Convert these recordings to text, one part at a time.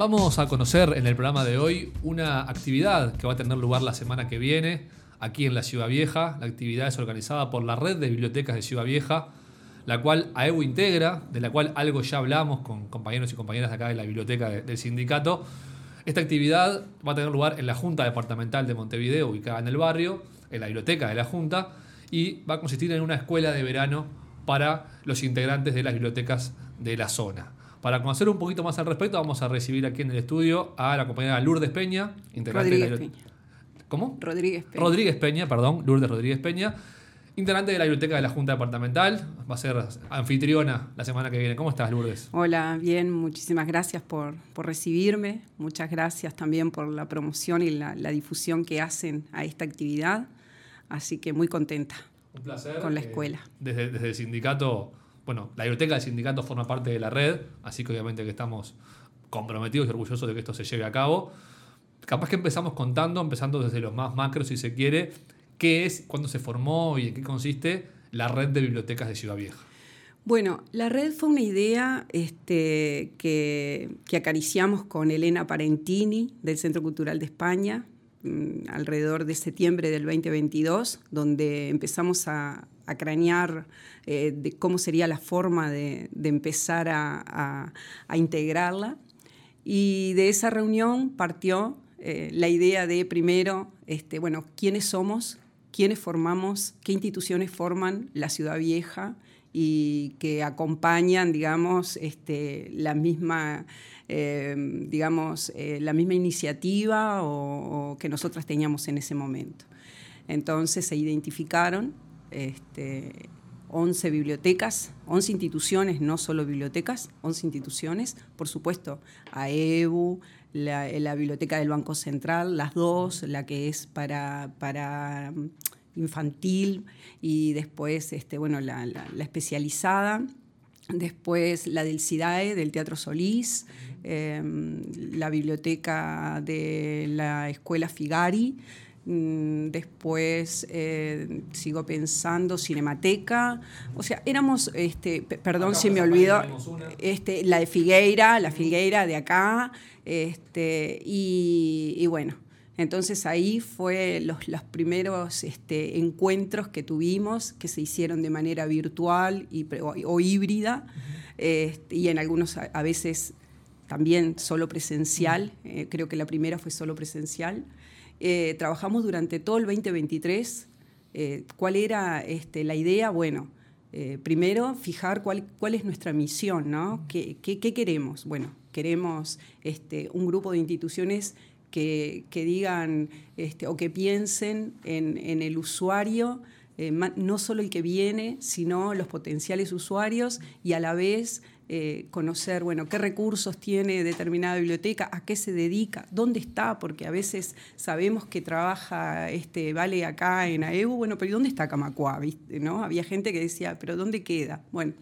Vamos a conocer en el programa de hoy una actividad que va a tener lugar la semana que viene aquí en la Ciudad Vieja. La actividad es organizada por la Red de Bibliotecas de Ciudad Vieja, la cual AEU integra, de la cual algo ya hablamos con compañeros y compañeras de acá de la biblioteca del sindicato. Esta actividad va a tener lugar en la Junta Departamental de Montevideo, ubicada en el barrio, en la biblioteca de la Junta, y va a consistir en una escuela de verano para los integrantes de las bibliotecas de la zona. Para conocer un poquito más al respecto, vamos a recibir aquí en el estudio a la compañera Lourdes Peña, integrante de la Peña. ¿Cómo? Rodríguez Peña. Rodríguez Peña, perdón, Lourdes Rodríguez Peña, integrante de la biblioteca de la Junta Departamental. Va a ser anfitriona la semana que viene. ¿Cómo estás, Lourdes? Hola, bien, muchísimas gracias por, por recibirme. Muchas gracias también por la promoción y la, la, difusión que hacen a esta actividad. Así que muy contenta. Un placer. Con la escuela. Eh, desde, desde el sindicato bueno, la biblioteca del sindicato forma parte de la red, así que obviamente que estamos comprometidos y orgullosos de que esto se lleve a cabo. Capaz que empezamos contando, empezando desde los más macros si se quiere, qué es, cuándo se formó y en qué consiste la red de bibliotecas de Ciudad Vieja. Bueno, la red fue una idea este, que, que, acariciamos con Elena Parentini del Centro Cultural de España mm, alrededor de septiembre del 2022, donde empezamos a, a cranear eh, de cómo sería la forma de, empezar a, integrarla. Y de esa reunión partió eh, la idea de, primero, este, bueno, quiénes somos, quiénes formamos, qué instituciones forman la ciudad vieja y que acompañan, digamos, este, la misma... Eh, digamos, la misma iniciativa o, que nosotras teníamos en ese momento. Entonces se identificaron este, 11 bibliotecas, 11 instituciones, no solo bibliotecas, 11 instituciones, por supuesto, AEBU, la, la, Biblioteca del Banco Central, las dos, la que es para, para infantil y después este, bueno, la, la, la, especializada, después la del CIDAE, del Teatro Solís, eh, la biblioteca de la Escuela Figari, después eh, sigo pensando Cinemateca, o sea, éramos, este, perdón acá si me olvido, este, la de Figueira, la Figueira de acá, este, y, y bueno, entonces ahí fue los, los primeros este, encuentros que tuvimos, que se hicieron de manera virtual y, o, o híbrida, uh -huh. este, y en algunos a, a, veces también solo presencial, eh, creo que la primera fue solo presencial. Eh, trabajamos durante todo el 2023. Eh, ¿Cuál era este, la idea? Bueno, eh, primero fijar cuál, es nuestra misión, ¿no? ¿Qué, qué, qué queremos? Bueno, queremos este, un grupo de instituciones que, que digan este, o que piensen en, en el usuario, no solo el que viene, sino los potenciales usuarios y a la vez eh, conocer, bueno, qué recursos tiene determinada biblioteca, a qué se dedica, dónde está, porque a veces sabemos que trabaja este Vale acá en AEU, bueno, pero ¿dónde está Camacuá? ¿Viste? ¿No? Había gente que decía, pero ¿dónde queda? Bueno,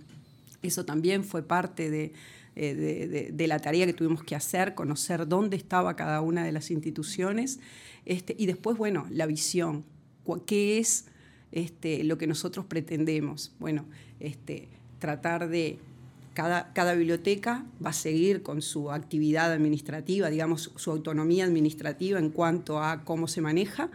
eso también fue parte de, eh, de, de, de, la tarea que tuvimos que hacer, conocer dónde estaba cada una de las instituciones, este, y después, bueno, la visión, qué es este, lo que nosotros pretendemos. Bueno, este, tratar de cada, cada, biblioteca va a seguir con su actividad administrativa, digamos, su autonomía administrativa en cuanto a cómo se maneja,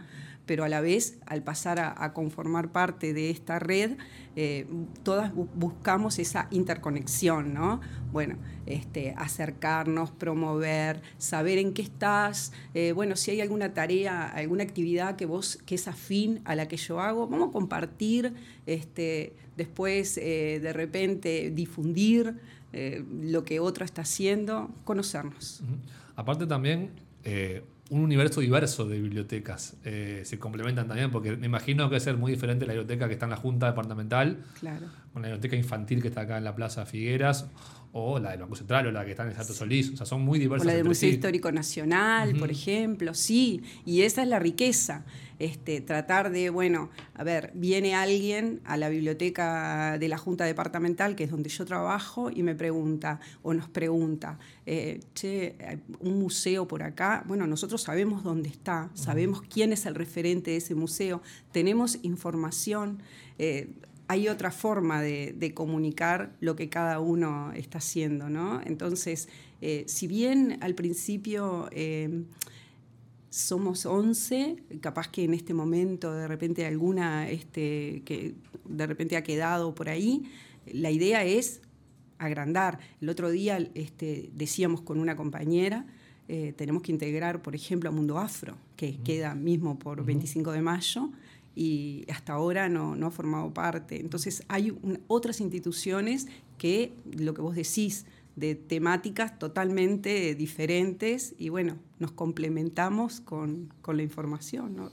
pero a la vez, al pasar a, conformar parte de esta red, eh, todas bu buscamos esa interconexión, ¿no? Bueno, este, acercarnos, promover, saber en qué estás, eh, bueno, si hay alguna tarea, alguna actividad que vos, que es afín a la que yo hago, vamos a compartir, este, después eh, de repente difundir lo que otro está haciendo, conocernos. Aparte también un universo diverso de bibliotecas. Eh, se complementan también, porque me imagino que va a ser muy diferente la biblioteca que está en la Junta Departamental, claro. con la biblioteca infantil que está acá en la Plaza Figueras, o la del Banco Central, o la que está en el Santo Solís. O sea, son muy diversas. O la del Museo sí. Histórico Nacional, uh -huh. por ejemplo, sí. Y esa es la riqueza. Este, tratar de, bueno, a ver, viene alguien a la biblioteca de la Junta Departamental, que es donde yo trabajo, y me pregunta, o nos pregunta, eh, che, un museo por acá. Bueno, nosotros sabemos dónde está, sabemos quién es el referente de ese museo, tenemos información. Eh, hay otra forma de, comunicar lo que cada uno está haciendo, ¿no? Entonces, eh, si bien al principio eh, somos 11, capaz que en este momento de repente alguna este, que de repente ha quedado por ahí, la idea es agrandar. El otro día este, decíamos con una compañera, eh, tenemos que integrar, por ejemplo, a Mundo Afro, que queda mismo por 25 de mayo, y hasta ahora no, no ha formado parte. Entonces hay otras instituciones que, lo que vos decís, de temáticas totalmente diferentes y bueno, nos complementamos con, con la información. ¿no?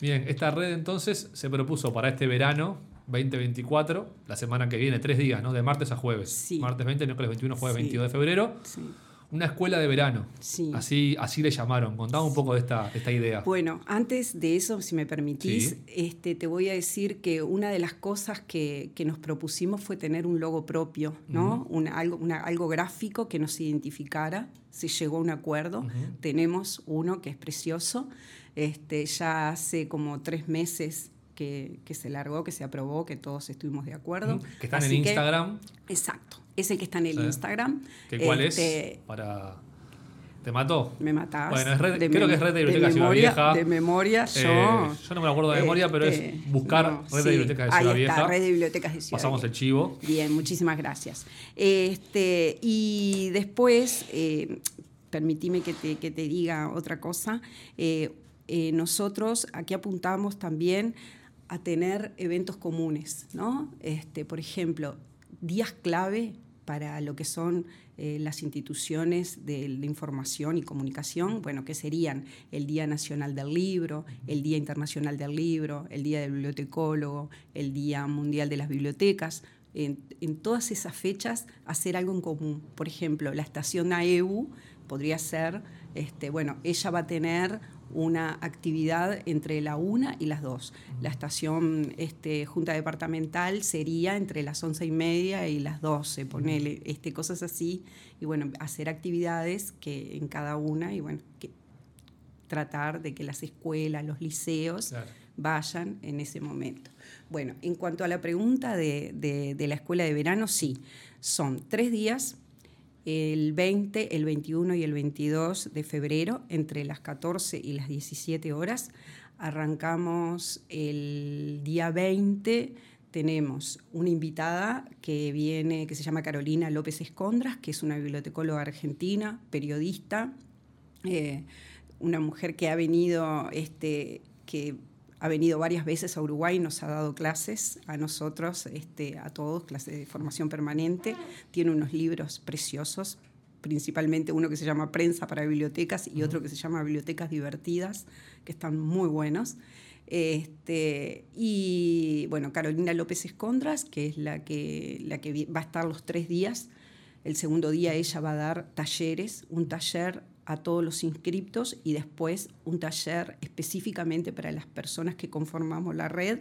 Bien, esta red entonces se propuso para este verano 2024, la semana que viene, tres días, ¿no? De martes a jueves. Sí. Martes 20, miércoles 21, jueves 22 de febrero. Sí una escuela de verano. Sí. Así, así le llamaron. Contame un poco de esta, esta idea. Bueno, antes de eso, si me permitís, este, te voy a decir que una de las cosas que, nos propusimos fue tener un logo propio, ¿no? algo, algo gráfico que nos identificara. Se llegó a un acuerdo. Tenemos uno que es precioso. Este, ya hace como tres meses que, se largó, que se aprobó, que todos estuvimos de acuerdo. Que están en Instagram. exacto es el que está en el Instagram. ¿Qué, ¿Cuál es? Este, Para... ¿Te mató? Me matás. Bueno, creo que es Red de Bibliotecas de Ciudad Vieja. De memoria, eh, yo. yo no me acuerdo de memoria, pero es este, buscar Red de Bibliotecas de Ciudad ahí Vieja. Está, Red de Bibliotecas de Ciudad Pasamos el chivo. Bien, muchísimas gracias. Este, y después, eh, permitime que te, que te, diga otra cosa. Eh, eh, nosotros aquí apuntamos también a tener eventos comunes, ¿no? Este, por ejemplo, días clave para lo que son eh, las instituciones de, información y comunicación, bueno, que serían el Día Nacional del Libro, el Día Internacional del Libro, el Día del Bibliotecólogo, el Día Mundial de las Bibliotecas. En, todas esas fechas hacer algo en común. Por ejemplo, la estación AEU podría ser, este, bueno, ella va a tener una actividad entre la una y las dos. La estación este, junta departamental sería entre las once y media y las doce, ponerle este, cosas así, y bueno, hacer actividades que en cada una, y bueno, que, tratar de que las escuelas, los liceos vayan en ese momento. Bueno, en cuanto a la pregunta de, de la escuela de verano, sí, son tres días el 20, el 21 y el 22 de febrero, entre las 14 y las 17 horas. Arrancamos el día 20, tenemos una invitada que viene, que se llama Carolina López Escondras, que es una bibliotecóloga argentina, periodista, eh, una mujer que ha venido, este, que ha venido varias veces a Uruguay, nos ha dado clases a nosotros, este, a todos, clases de formación permanente. Tiene unos libros preciosos, principalmente uno que se llama Prensa para Bibliotecas y otro que se llama Bibliotecas Divertidas, que están muy buenos. Este, y bueno, Carolina López Escondras, que es la que, la que va a estar los tres días. El segundo día ella va a dar talleres, un taller a todos los inscriptos y después un taller específicamente para las personas que conformamos la red.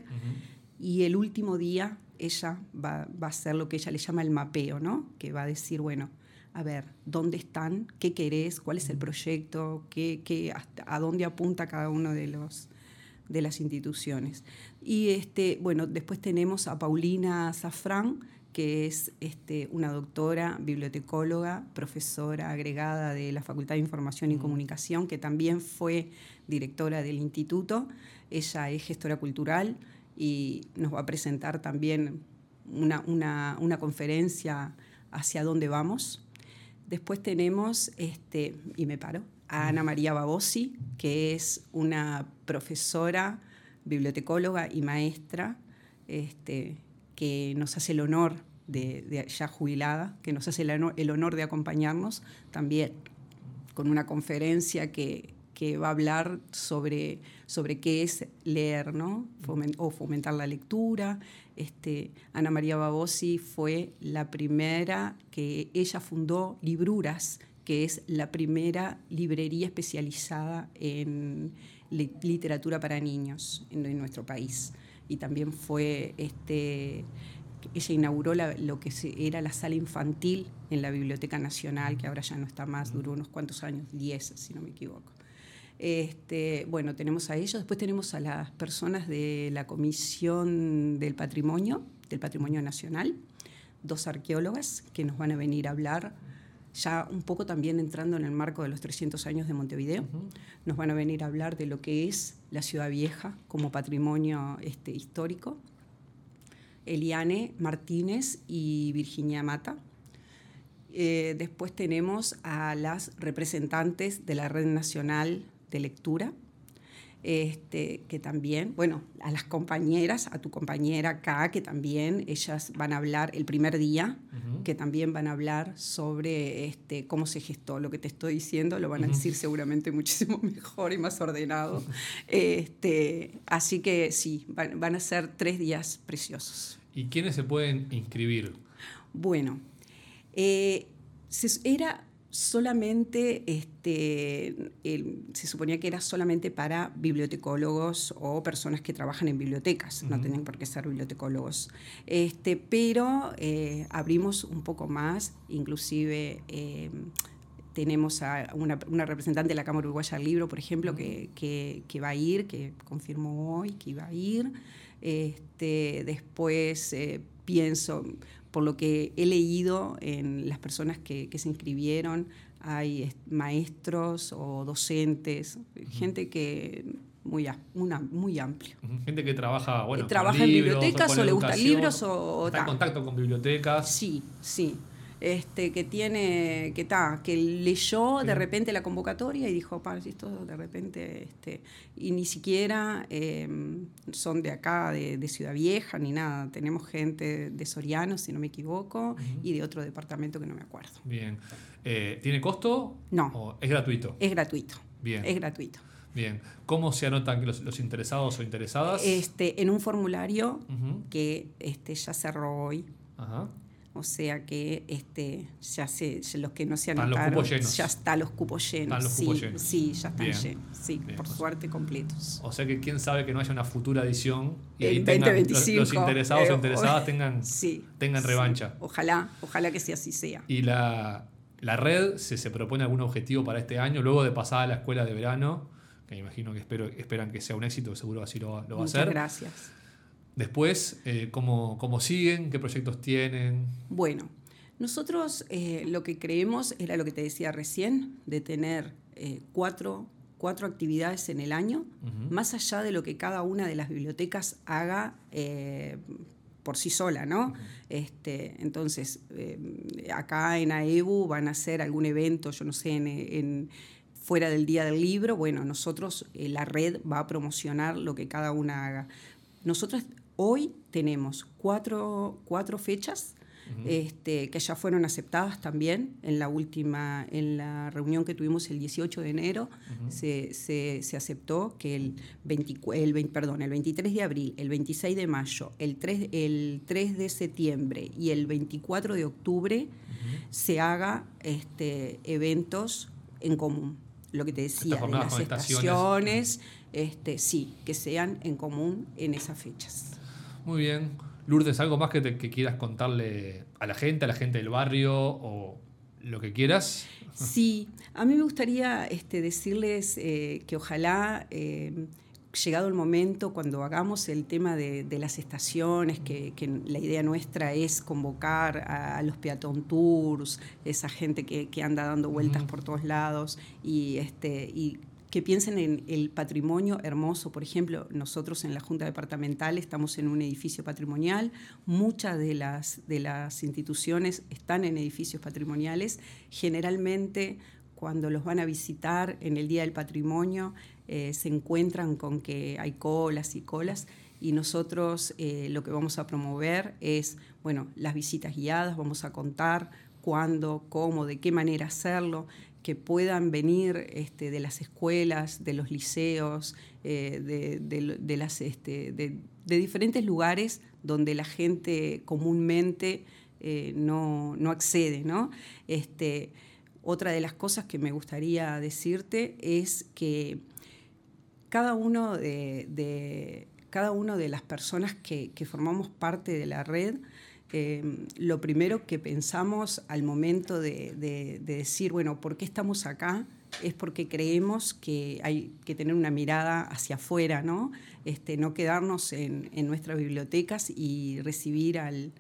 Y el último día ella va, a hacer lo que ella le llama el mapeo, ¿no? que va a decir, bueno, a ver, ¿dónde están? ¿Qué querés? ¿Cuál es el proyecto? ¿Qué, qué, ¿A dónde apunta cada uno de, los, de las instituciones? Y este, bueno, después tenemos a Paulina Zafrán, que es este, una doctora, bibliotecóloga, profesora agregada de la Facultad de Información y Comunicación, que también fue directora del instituto. Ella es gestora cultural y nos va a presentar también una, una, conferencia hacia dónde vamos. Después tenemos, este, y me paro, a Ana María Babosi, que es una profesora, bibliotecóloga y maestra, este, que nos hace el honor de, ya jubilada, que nos hace el de acompañarnos, también con una conferencia que, va a hablar sobre, sobre qué es leer, ¿no? o fomentar la lectura. Este, Ana María Babosi fue la primera que ella fundó Libruras, que es la primera librería especializada en literatura para niños en nuestro país. Y también fue este, ella inauguró lo que era la sala infantil en la Biblioteca Nacional, que ahora ya no está más, duró unos cuantos años, 10 si no me equivoco. Este, bueno, tenemos a ellos, después tenemos a las personas de la Comisión del Patrimonio, del Patrimonio Nacional, dos arqueólogas que nos van a venir a hablar ya un poco también entrando en el marco de los 300 años de Montevideo. Nos van a venir a hablar de lo que es la ciudad vieja como patrimonio este, histórico. Eliane Martínez y Virginia Mata. Eh, después tenemos a las representantes de la Red Nacional de Lectura, este, que también, bueno, a las compañeras, a tu compañera acá, que también ellas van a hablar el primer día, que también van a hablar sobre este, cómo se gestó lo que te estoy diciendo, lo van a decir seguramente muchísimo mejor y más ordenado. este, así que sí, van, a ser tres días preciosos. ¿Y quiénes se pueden inscribir? Bueno, eh, era solamente, este, se suponía que era solamente para bibliotecólogos o personas que trabajan en bibliotecas, no tenían por qué ser bibliotecólogos. Este, pero eh, abrimos un poco más, inclusive eh, tenemos a una, representante de la Cámara Uruguaya del Libro, por ejemplo, que, que, va a ir, que confirmó hoy que iba a ir. Este, después eh, pienso, por lo que he leído en las personas que, se inscribieron, hay maestros o docentes, gente que muy, una, muy amplio. Gente que trabaja, bueno, trabaja en bibliotecas o, le gustan libros o... Está en contacto con bibliotecas. Sí, sí este, que tiene, que está, que leyó de repente la convocatoria y dijo, para esto de repente, este, y ni siquiera em, son de acá, de, Ciudad Vieja, ni nada. Tenemos gente de Soriano, si no me equivoco, y de otro departamento que no me acuerdo. Bien. Eh, ¿Tiene costo? No. ¿Es gratuito? Es gratuito. Bien. Es gratuito. Bien. ¿Cómo se anotan los, interesados o interesadas? Este, en un formulario que este, ya cerró hoy. Ajá. O sea que este, ya se, los que no se anotaron, ya están los cupos llenos. los cupos sí, llenos. sí, ya están llenos. Sí, por suerte completos. O sea que quién sabe que no haya una futura edición y ahí tengan, los, interesados o eh, interesadas tengan, tengan revancha. Ojalá, ojalá que sea así sea. Y la, la red se, se, propone algún objetivo para este año, luego de pasar a la escuela de verano, que me imagino que espero, esperan que sea un éxito, seguro así lo, lo va a hacer. Gracias. Después, eh, ¿cómo, siguen? ¿Qué proyectos tienen? Bueno, nosotros eh, lo que creemos era lo que te decía recién, de tener eh, cuatro, actividades en el año, más allá de lo que cada una de las bibliotecas haga por sí sola, ¿no? este, entonces, acá en AEBU van a hacer algún evento, yo no sé, en, fuera del Día del Libro, bueno, nosotros, la red va a promocionar lo que cada una haga. Nosotros Hoy tenemos cuatro, fechas este, que ya fueron aceptadas también en la última, en la reunión que tuvimos el 18 de enero, se, aceptó que el, el, perdón, el 23 de abril, el 26 de mayo, el 3, el 3 de septiembre y el 24 de octubre se haga este, eventos en común. Lo que te decía, de las estaciones, este, sí, que sean en común en esas fechas. Muy bien. Lourdes, ¿algo más que, te, quieras contarle a la gente, a la gente del barrio o lo que quieras? Sí, a mí me gustaría este, decirles eh, que ojalá, eh, llegado el momento, cuando hagamos el tema de, las estaciones, que, la idea nuestra es convocar a, los peatón tours, esa gente que, anda dando vueltas por todos lados y, este, y que piensen en el patrimonio hermoso. Por ejemplo, nosotros en la Junta Departamental estamos en un edificio patrimonial, muchas de las, de las instituciones están en edificios patrimoniales. Generalmente, cuando los van a visitar en el Día del Patrimonio, eh, se encuentran con que hay colas y colas. Y nosotros eh, lo que vamos a promover es, bueno, las visitas guiadas, vamos a contar cuándo, cómo, de qué manera hacerlo que puedan venir este, de las escuelas, de los liceos, eh, este, de, diferentes lugares donde la gente comúnmente eh, no, accede. ¿no? Este, otra de las cosas que me gustaría decirte es que cada uno de, cada uno de las personas que formamos parte de la red, Em, lo primero que pensamos al momento de, decir, bueno, ¿por qué estamos acá? es porque creemos que hay que tener una mirada hacia afuera, ¿no? Este, no quedarnos en, nuestras bibliotecas y recibir al,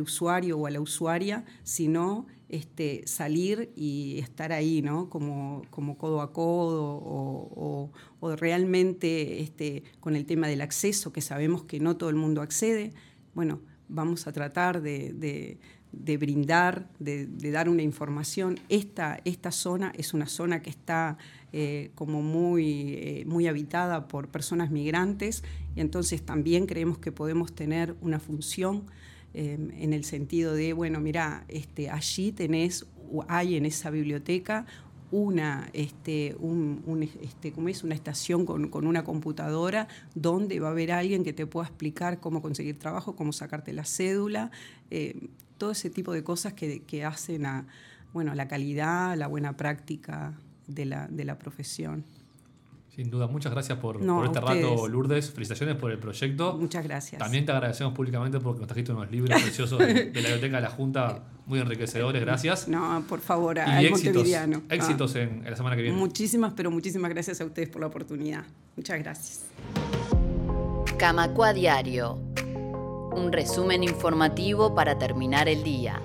usuario o a la usuaria, sino este, salir y estar ahí, ¿no? Como, como codo a codo o, realmente este, con el tema del acceso, que sabemos que no todo el mundo accede. Bueno, vamos a tratar de de brindar, de, dar una información. Esta, esta, zona es una zona que está eh, como muy, eh, muy habitada por personas migrantes y entonces también creemos que podemos tener una función eh, en el sentido de, bueno, mira, este, allí tenés, hay en esa biblioteca una, este, un, este, es? una estación con, una computadora donde va a haber alguien que te pueda explicar cómo conseguir trabajo, cómo sacarte la cédula todo ese tipo de cosas que, hacen a, bueno, la calidad, la buena práctica de la, de la profesión. Sin duda, muchas gracias por, este rato, Lourdes. Felicitaciones por el proyecto. Muchas gracias. También te agradecemos públicamente porque nos trajiste unos libros preciosos de, la Biblioteca de la Junta, muy enriquecedores. Gracias. No, por favor, al éxitos, Éxitos en, la semana que viene. Muchísimas, pero muchísimas gracias a ustedes por la oportunidad. Muchas gracias. Camacua Diario un resumen informativo para terminar el día.